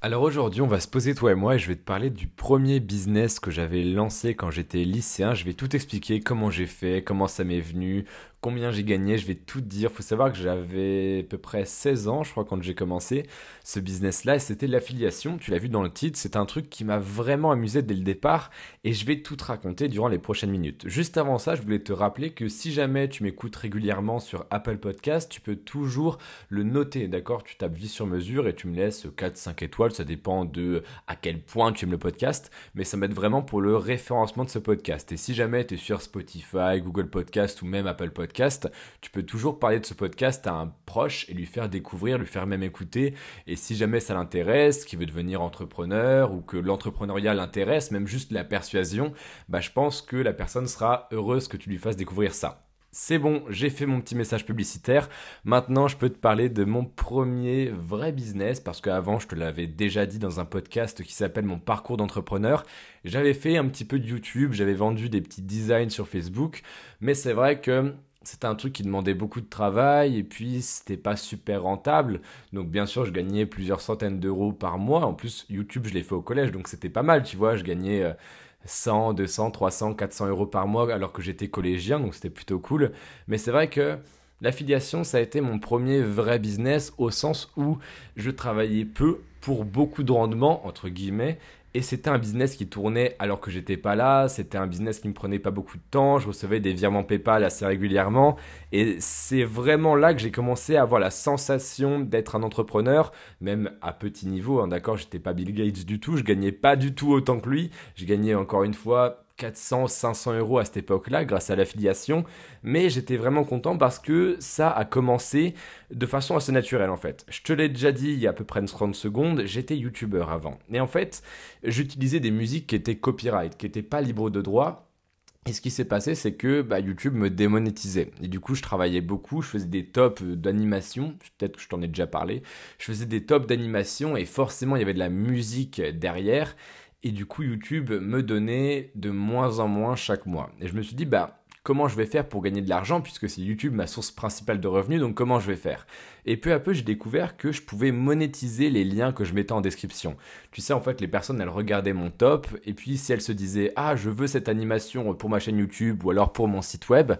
Alors aujourd'hui, on va se poser toi et moi et je vais te parler du premier business que j'avais lancé quand j'étais lycéen. Je vais tout expliquer, comment j'ai fait, comment ça m'est venu, combien j'ai gagné, je vais tout dire. Faut savoir que j'avais à peu près 16 ans, je crois, quand j'ai commencé ce business-là et c'était l'affiliation. Tu l'as vu dans le titre, c'est un truc qui m'a vraiment amusé dès le départ et je vais tout te raconter durant les prochaines minutes. Juste avant ça, je voulais te rappeler que si jamais tu m'écoutes régulièrement sur Apple Podcast, tu peux toujours le noter, d'accord? Tu tapes vie sur mesure et tu me laisses 4-5 étoiles ça dépend de à quel point tu aimes le podcast, mais ça m'aide vraiment pour le référencement de ce podcast. Et si jamais tu es sur Spotify, Google Podcast ou même Apple Podcast, tu peux toujours parler de ce podcast à un proche et lui faire découvrir, lui faire même écouter. Et si jamais ça l'intéresse, qu'il veut devenir entrepreneur ou que l'entrepreneuriat l'intéresse, même juste la persuasion, bah je pense que la personne sera heureuse que tu lui fasses découvrir ça. C'est bon, j'ai fait mon petit message publicitaire. Maintenant, je peux te parler de mon premier vrai business parce qu'avant, je te l'avais déjà dit dans un podcast qui s'appelle Mon parcours d'entrepreneur. J'avais fait un petit peu de YouTube, j'avais vendu des petits designs sur Facebook, mais c'est vrai que c'était un truc qui demandait beaucoup de travail et puis c'était pas super rentable. Donc bien sûr, je gagnais plusieurs centaines d'euros par mois. En plus, YouTube, je l'ai fait au collège, donc c'était pas mal, tu vois. Je gagnais euh, 100, 200, 300, 400 euros par mois alors que j'étais collégien, donc c'était plutôt cool. Mais c'est vrai que l'affiliation, ça a été mon premier vrai business au sens où je travaillais peu pour beaucoup de rendement, entre guillemets, et c'était un business qui tournait alors que j'étais pas là, c'était un business qui me prenait pas beaucoup de temps, je recevais des virements PayPal assez régulièrement. Et c'est vraiment là que j'ai commencé à avoir la sensation d'être un entrepreneur, même à petit niveau, hein, d'accord, j'étais pas Bill Gates du tout, je gagnais pas du tout autant que lui, je gagnais encore une fois 400, 500 euros à cette époque-là grâce à l'affiliation, mais j'étais vraiment content parce que ça a commencé de façon assez naturelle en fait. Je te l'ai déjà dit il y a à peu près 30 secondes, j'étais youtubeur avant. Et en fait, j'utilisais des musiques qui étaient copyright, qui n'étaient pas libres de droit. Et ce qui s'est passé, c'est que bah, YouTube me démonétisait. Et du coup, je travaillais beaucoup, je faisais des tops d'animation, peut-être que je t'en ai déjà parlé. Je faisais des tops d'animation et forcément, il y avait de la musique derrière. Et du coup, YouTube me donnait de moins en moins chaque mois. Et je me suis dit, bah, comment je vais faire pour gagner de l'argent puisque c'est YouTube ma source principale de revenus, donc comment je vais faire? Et peu à peu, j'ai découvert que je pouvais monétiser les liens que je mettais en description. Tu sais, en fait, les personnes, elles regardaient mon top, et puis si elles se disaient, ah, je veux cette animation pour ma chaîne YouTube ou alors pour mon site web,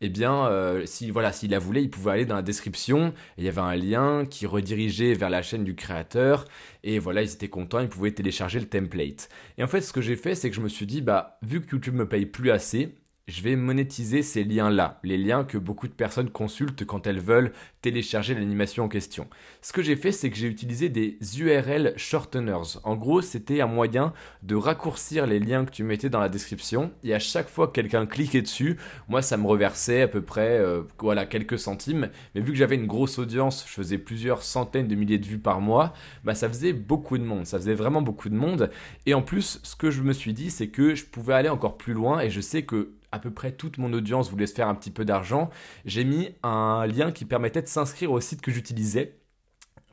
eh bien, euh, si voilà, s'ils la voulaient, ils pouvaient aller dans la description, et il y avait un lien qui redirigeait vers la chaîne du créateur, et voilà, ils étaient contents, ils pouvaient télécharger le template. Et en fait, ce que j'ai fait, c'est que je me suis dit, bah, vu que YouTube me paye plus assez, je vais monétiser ces liens-là, les liens que beaucoup de personnes consultent quand elles veulent télécharger l'animation en question. Ce que j'ai fait, c'est que j'ai utilisé des URL shorteners. En gros, c'était un moyen de raccourcir les liens que tu mettais dans la description et à chaque fois que quelqu'un cliquait dessus, moi ça me reversait à peu près euh, voilà quelques centimes, mais vu que j'avais une grosse audience, je faisais plusieurs centaines de milliers de vues par mois, bah ça faisait beaucoup de monde, ça faisait vraiment beaucoup de monde et en plus, ce que je me suis dit, c'est que je pouvais aller encore plus loin et je sais que à peu près toute mon audience voulait se faire un petit peu d'argent, j'ai mis un lien qui permettait de s'inscrire au site que j'utilisais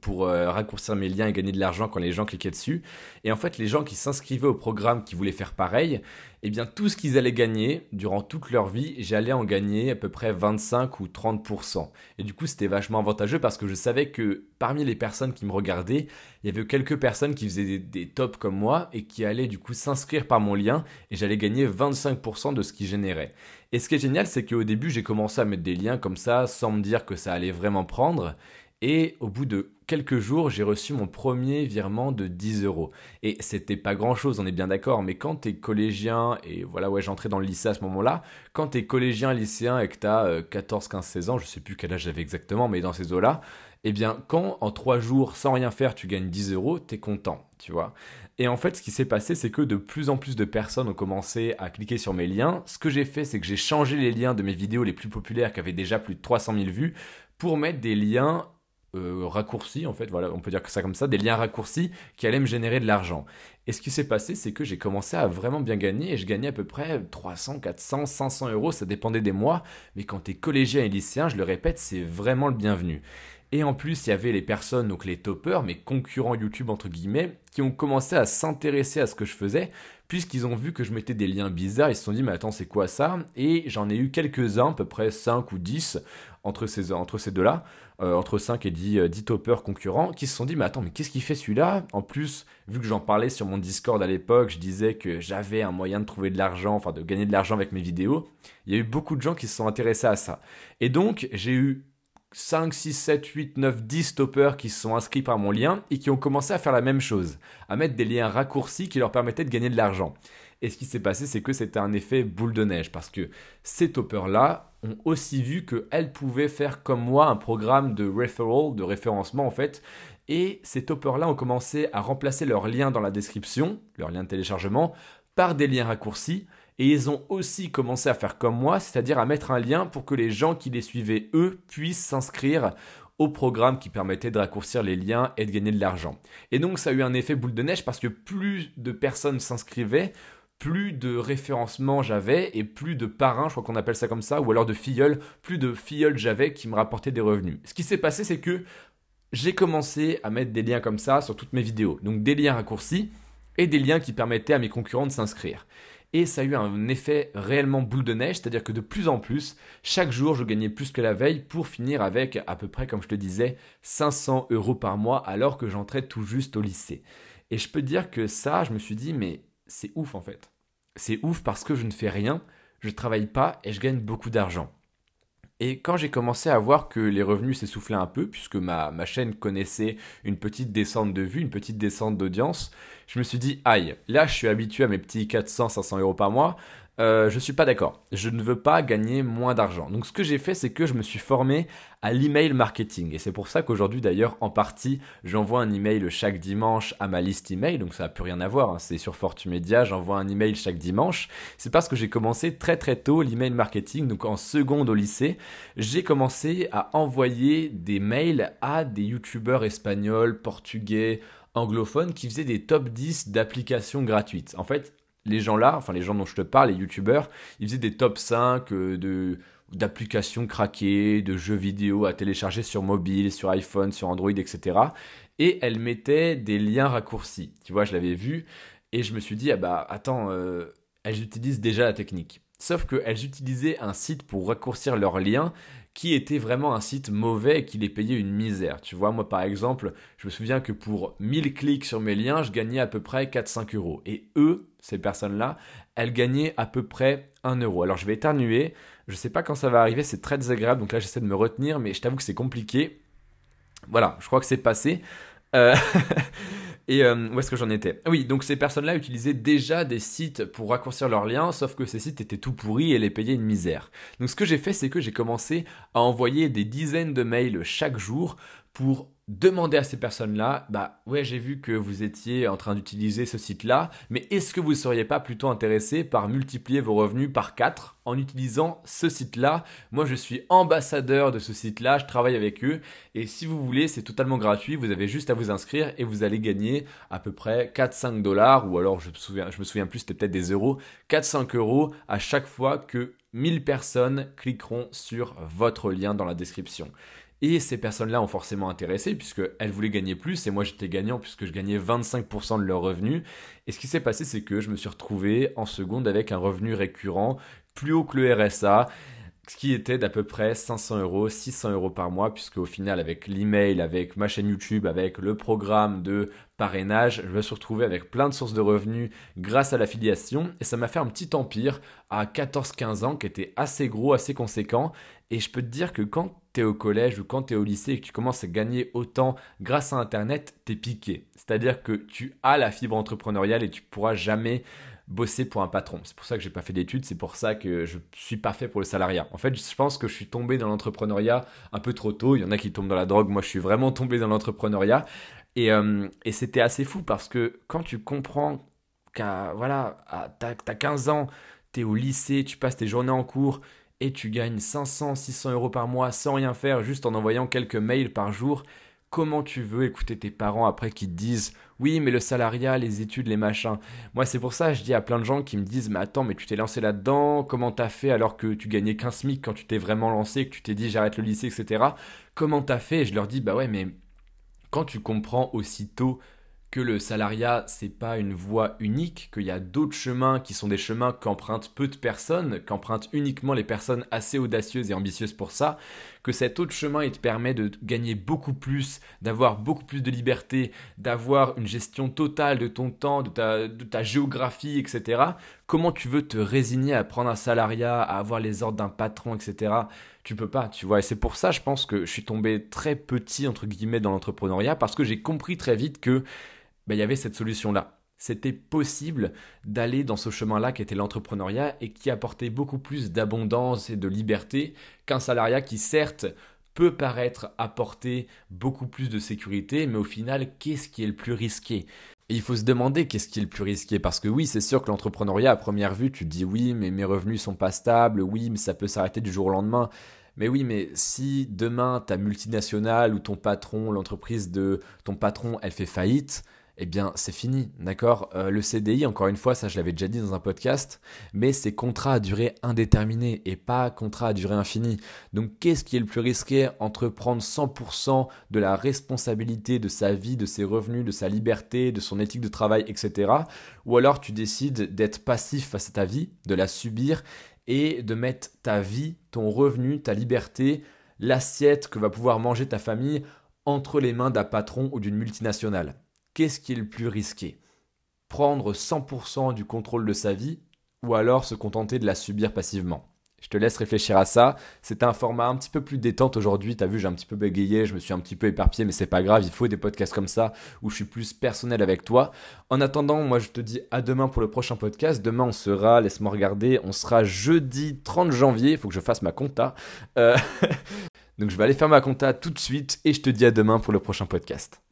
pour euh, raccourcir mes liens et gagner de l'argent quand les gens cliquaient dessus. Et en fait, les gens qui s'inscrivaient au programme qui voulaient faire pareil, eh bien tout ce qu'ils allaient gagner durant toute leur vie, j'allais en gagner à peu près 25 ou 30%. Et du coup, c'était vachement avantageux parce que je savais que parmi les personnes qui me regardaient, il y avait quelques personnes qui faisaient des, des tops comme moi et qui allaient du coup s'inscrire par mon lien et j'allais gagner 25% de ce qu'ils généraient. Et ce qui est génial, c'est qu'au début, j'ai commencé à mettre des liens comme ça sans me dire que ça allait vraiment prendre. Et au bout de quelques jours, j'ai reçu mon premier virement de 10 euros. Et c'était pas grand chose, on est bien d'accord, mais quand t'es collégien, et voilà, ouais, j'entrais dans le lycée à ce moment-là, quand t'es collégien, lycéen et que t'as 14, 15, 16 ans, je sais plus quel âge j'avais exactement, mais dans ces eaux-là, eh bien, quand en 3 jours, sans rien faire, tu gagnes 10 euros, t'es content, tu vois. Et en fait, ce qui s'est passé, c'est que de plus en plus de personnes ont commencé à cliquer sur mes liens. Ce que j'ai fait, c'est que j'ai changé les liens de mes vidéos les plus populaires qui avaient déjà plus de 300 000 vues pour mettre des liens euh, raccourcis, en fait, voilà, on peut dire que ça comme ça, des liens raccourcis qui allaient me générer de l'argent. Et ce qui s'est passé, c'est que j'ai commencé à vraiment bien gagner et je gagnais à peu près 300, 400, 500 euros, ça dépendait des mois. Mais quand tu es collégien et lycéen, je le répète, c'est vraiment le bienvenu. Et en plus, il y avait les personnes, donc les toppers, mes concurrents YouTube entre guillemets, qui ont commencé à s'intéresser à ce que je faisais, puisqu'ils ont vu que je mettais des liens bizarres, ils se sont dit mais attends c'est quoi ça? Et j'en ai eu quelques-uns, à peu près 5 ou 10 entre ces, deux-là, euh, entre 5 et 10, 10 euh, toppers concurrents, qui se sont dit mais attends mais qu'est-ce qu'il fait celui-là? En plus, vu que j'en parlais sur mon Discord à l'époque, je disais que j'avais un moyen de trouver de l'argent, enfin de gagner de l'argent avec mes vidéos, il y a eu beaucoup de gens qui se sont intéressés à ça. Et donc j'ai eu 5, 6, 7, 8, 9, 10 stoppers qui se sont inscrits par mon lien et qui ont commencé à faire la même chose, à mettre des liens raccourcis qui leur permettaient de gagner de l'argent. Et ce qui s'est passé, c'est que c'était un effet boule de neige parce que ces toppers-là ont aussi vu qu'elles pouvaient faire comme moi un programme de de référencement en fait. Et ces toppers-là ont commencé à remplacer leurs liens dans la description, leurs liens de téléchargement, par des liens raccourcis et ils ont aussi commencé à faire comme moi, c'est-à-dire à mettre un lien pour que les gens qui les suivaient, eux, puissent s'inscrire au programme qui permettait de raccourcir les liens et de gagner de l'argent. Et donc ça a eu un effet boule de neige parce que plus de personnes s'inscrivaient, plus de référencement j'avais et plus de parrains, je crois qu'on appelle ça comme ça, ou alors de filleuls, plus de filleuls j'avais qui me rapportaient des revenus. Ce qui s'est passé, c'est que j'ai commencé à mettre des liens comme ça sur toutes mes vidéos. Donc des liens raccourcis et des liens qui permettaient à mes concurrents de s'inscrire et ça a eu un effet réellement boule de neige, c'est-à-dire que de plus en plus, chaque jour, je gagnais plus que la veille pour finir avec à peu près, comme je te disais, 500 euros par mois alors que j'entrais tout juste au lycée. Et je peux dire que ça, je me suis dit, mais c'est ouf en fait. C'est ouf parce que je ne fais rien, je ne travaille pas et je gagne beaucoup d'argent. Et quand j'ai commencé à voir que les revenus s'essoufflaient un peu, puisque ma, chaîne connaissait une petite descente de vues, une petite descente d'audience, je me suis dit, aïe, là je suis habitué à mes petits 400-500 euros par mois, euh, je suis pas d'accord. Je ne veux pas gagner moins d'argent. Donc ce que j'ai fait, c'est que je me suis formé à l'email marketing. Et c'est pour ça qu'aujourd'hui, d'ailleurs, en partie, j'envoie un email chaque dimanche à ma liste email. Donc ça n'a plus rien à voir. Hein. C'est sur Fortumedia, j'envoie un email chaque dimanche. C'est parce que j'ai commencé très très tôt l'email marketing. Donc en seconde au lycée, j'ai commencé à envoyer des mails à des youtubeurs espagnols, portugais, anglophones qui faisaient des top 10 d'applications gratuites. En fait, les gens là, enfin les gens dont je te parle, les youtubeurs, ils faisaient des top 5 euh, d'applications craquées, de jeux vidéo à télécharger sur mobile, sur iPhone, sur Android, etc. Et elles mettaient des liens raccourcis. Tu vois, je l'avais vu et je me suis dit, ah bah attends, euh, elles utilisent déjà la technique. Sauf qu'elles utilisaient un site pour raccourcir leurs liens qui était vraiment un site mauvais et qui les payait une misère. Tu vois, moi par exemple, je me souviens que pour 1000 clics sur mes liens, je gagnais à peu près 4-5 euros. Et eux, ces personnes-là, elles gagnaient à peu près 1 euro. Alors je vais éternuer, je ne sais pas quand ça va arriver, c'est très désagréable, donc là j'essaie de me retenir, mais je t'avoue que c'est compliqué. Voilà, je crois que c'est passé. Euh, Et euh, où est-ce que j'en étais? Oui, donc ces personnes-là utilisaient déjà des sites pour raccourcir leurs liens, sauf que ces sites étaient tout pourris et les payaient une misère. Donc ce que j'ai fait, c'est que j'ai commencé à envoyer des dizaines de mails chaque jour pour demander à ces personnes-là, bah ouais, j'ai vu que vous étiez en train d'utiliser ce site-là, mais est-ce que vous ne seriez pas plutôt intéressé par multiplier vos revenus par 4 en utilisant ce site-là? Moi, je suis ambassadeur de ce site-là, je travaille avec eux, et si vous voulez, c'est totalement gratuit, vous avez juste à vous inscrire et vous allez gagner à peu près 4-5 dollars, ou alors je me souviens, plus, c'était peut-être des euros, 4-5 euros à chaque fois que 1000 personnes cliqueront sur votre lien dans la description. Et ces personnes-là ont forcément intéressé puisqu'elles voulaient gagner plus et moi j'étais gagnant puisque je gagnais 25% de leurs revenus. Et ce qui s'est passé, c'est que je me suis retrouvé en seconde avec un revenu récurrent plus haut que le RSA ce qui était d'à peu près 500 euros, 600 euros par mois, puisque au final, avec l'email, avec ma chaîne YouTube, avec le programme de parrainage, je me suis retrouvé avec plein de sources de revenus grâce à l'affiliation, et ça m'a fait un petit empire à 14-15 ans qui était assez gros, assez conséquent, et je peux te dire que quand tu es au collège ou quand tu es au lycée et que tu commences à gagner autant grâce à Internet, tu es piqué. C'est-à-dire que tu as la fibre entrepreneuriale et tu pourras jamais bosser pour un patron. C'est pour ça que j'ai pas fait d'études, c'est pour ça que je suis pas fait pour le salariat. En fait, je pense que je suis tombé dans l'entrepreneuriat un peu trop tôt. Il y en a qui tombent dans la drogue, moi je suis vraiment tombé dans l'entrepreneuriat. Et, euh, et c'était assez fou parce que quand tu comprends qu'à voilà, t'as as 15 ans, tu es au lycée, tu passes tes journées en cours et tu gagnes 500, 600 euros par mois sans rien faire, juste en envoyant quelques mails par jour, comment tu veux écouter tes parents après qui te disent oui, mais le salariat, les études, les machins. Moi, c'est pour ça, je dis à plein de gens qui me disent mais attends, mais tu t'es lancé là-dedans, comment t'as fait alors que tu gagnais 15 SMIC quand tu t'es vraiment lancé, que tu t'es dit j'arrête le lycée, etc. Comment t'as fait? Et je leur dis bah ouais, mais quand tu comprends aussitôt que le salariat, c'est pas une voie unique, qu'il y a d'autres chemins qui sont des chemins qu'empruntent peu de personnes, qu'empruntent uniquement les personnes assez audacieuses et ambitieuses pour ça, que cet autre chemin, il te permet de gagner beaucoup plus, d'avoir beaucoup plus de liberté, d'avoir une gestion totale de ton temps, de ta, de ta géographie, etc. Comment tu veux te résigner à prendre un salariat, à avoir les ordres d'un patron, etc. Tu peux pas, tu vois. Et c'est pour ça, je pense que je suis tombé très petit, entre guillemets, dans l'entrepreneuriat, parce que j'ai compris très vite que ben, il y avait cette solution-là. C'était possible d'aller dans ce chemin-là qui était l'entrepreneuriat et qui apportait beaucoup plus d'abondance et de liberté qu'un salariat qui certes peut paraître apporter beaucoup plus de sécurité, mais au final, qu'est-ce qui est le plus risqué? Et il faut se demander qu'est-ce qui est le plus risqué, parce que oui, c'est sûr que l'entrepreneuriat, à première vue, tu te dis oui, mais mes revenus sont pas stables, oui, mais ça peut s'arrêter du jour au lendemain. Mais oui, mais si demain ta multinationale ou ton patron, l'entreprise de ton patron, elle fait faillite, eh bien c'est fini, d'accord? Euh, Le CDI, encore une fois, ça je l'avais déjà dit dans un podcast, mais c'est contrat à durée indéterminée et pas contrat à durée infinie. Donc qu'est-ce qui est le plus risqué entre prendre 100% de la responsabilité de sa vie, de ses revenus, de sa liberté, de son éthique de travail, etc. Ou alors tu décides d'être passif face à ta vie, de la subir et de mettre ta vie, ton revenu, ta liberté, l'assiette que va pouvoir manger ta famille entre les mains d'un patron ou d'une multinationale? Qu'est-ce qui est le plus risqué? Prendre 100% du contrôle de sa vie ou alors se contenter de la subir passivement? Je te laisse réfléchir à ça. C'est un format un petit peu plus détente aujourd'hui. Tu as vu, j'ai un petit peu bégayé, je me suis un petit peu éparpillé, mais c'est pas grave. Il faut des podcasts comme ça où je suis plus personnel avec toi. En attendant, moi je te dis à demain pour le prochain podcast. Demain on sera, laisse-moi regarder, on sera jeudi 30 janvier. Il faut que je fasse ma compta. Euh, donc je vais aller faire ma compta tout de suite et je te dis à demain pour le prochain podcast.